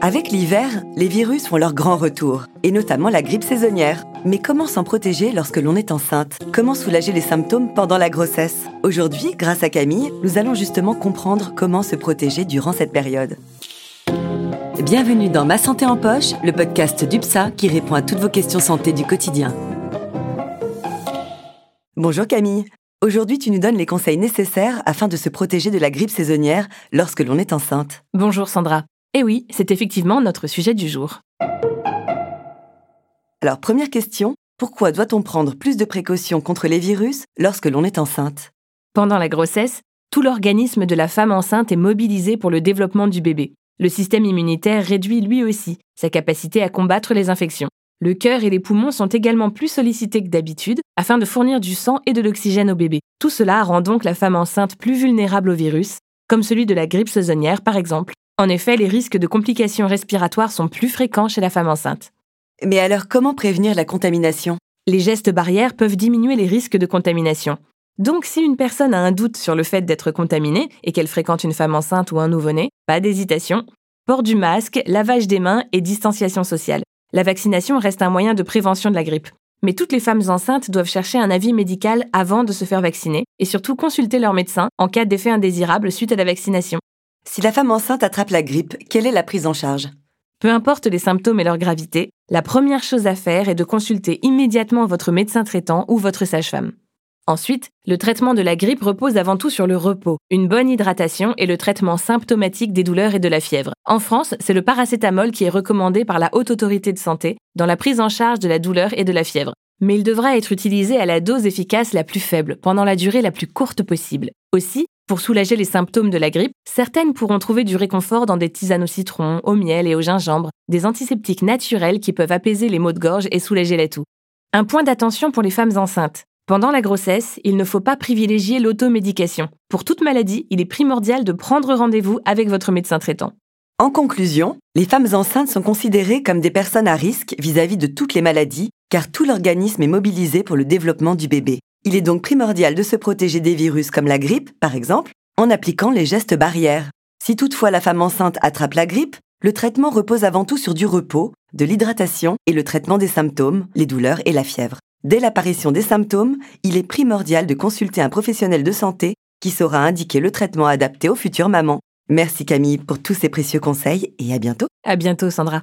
Avec l'hiver, les virus font leur grand retour, et notamment la grippe saisonnière. Mais comment s'en protéger lorsque l'on est enceinte? Comment soulager les symptômes pendant la grossesse? Aujourd'hui, grâce à Camille, nous allons justement comprendre comment se protéger durant cette période. Bienvenue dans Ma Santé en Poche, le podcast d'UPSA qui répond à toutes vos questions santé du quotidien. Bonjour Camille. Aujourd'hui, tu nous donnes les conseils nécessaires afin de se protéger de la grippe saisonnière lorsque l'on est enceinte. Bonjour Sandra. Eh oui, c'est effectivement notre sujet du jour. Alors, première question, pourquoi doit-on prendre plus de précautions contre les virus lorsque l'on est enceinte? Pendant la grossesse, tout l'organisme de la femme enceinte est mobilisé pour le développement du bébé. Le système immunitaire réduit lui aussi sa capacité à combattre les infections. Le cœur et les poumons sont également plus sollicités que d'habitude afin de fournir du sang et de l'oxygène au bébé. Tout cela rend donc la femme enceinte plus vulnérable au virus, comme celui de la grippe saisonnière par exemple, en effet, les risques de complications respiratoires sont plus fréquents chez la femme enceinte. Mais alors, comment prévenir la contamination? Les gestes barrières peuvent diminuer les risques de contamination. Donc, si une personne a un doute sur le fait d'être contaminée et qu'elle fréquente une femme enceinte ou un nouveau-né, pas d'hésitation. Port du masque, lavage des mains et distanciation sociale. La vaccination reste un moyen de prévention de la grippe. Mais toutes les femmes enceintes doivent chercher un avis médical avant de se faire vacciner et surtout consulter leur médecin en cas d'effet indésirable suite à la vaccination. Si la femme enceinte attrape la grippe, quelle est la prise en charge? Peu importe les symptômes et leur gravité, la première chose à faire est de consulter immédiatement votre médecin traitant ou votre sage-femme. Ensuite, le traitement de la grippe repose avant tout sur le repos, une bonne hydratation et le traitement symptomatique des douleurs et de la fièvre. En France, c'est le paracétamol qui est recommandé par la Haute Autorité de Santé dans la prise en charge de la douleur et de la fièvre. Mais il devra être utilisé à la dose efficace la plus faible, pendant la durée la plus courte possible. Aussi, pour soulager les symptômes de la grippe, certaines pourront trouver du réconfort dans des tisanes au citron, au miel et au gingembre, des antiseptiques naturels qui peuvent apaiser les maux de gorge et soulager la toux. Un point d'attention pour les femmes enceintes. Pendant la grossesse, il ne faut pas privilégier l'automédication. Pour toute maladie, il est primordial de prendre rendez-vous avec votre médecin traitant. En conclusion, les femmes enceintes sont considérées comme des personnes à risque vis-à-vis -vis de toutes les maladies, car tout l'organisme est mobilisé pour le développement du bébé. Il est donc primordial de se protéger des virus comme la grippe, par exemple, en appliquant les gestes barrières. Si toutefois la femme enceinte attrape la grippe, le traitement repose avant tout sur du repos, de l'hydratation et le traitement des symptômes, les douleurs et la fièvre. Dès l'apparition des symptômes, il est primordial de consulter un professionnel de santé qui saura indiquer le traitement adapté aux futures mamans. Merci Camille pour tous ces précieux conseils et à bientôt. À bientôt Sandra.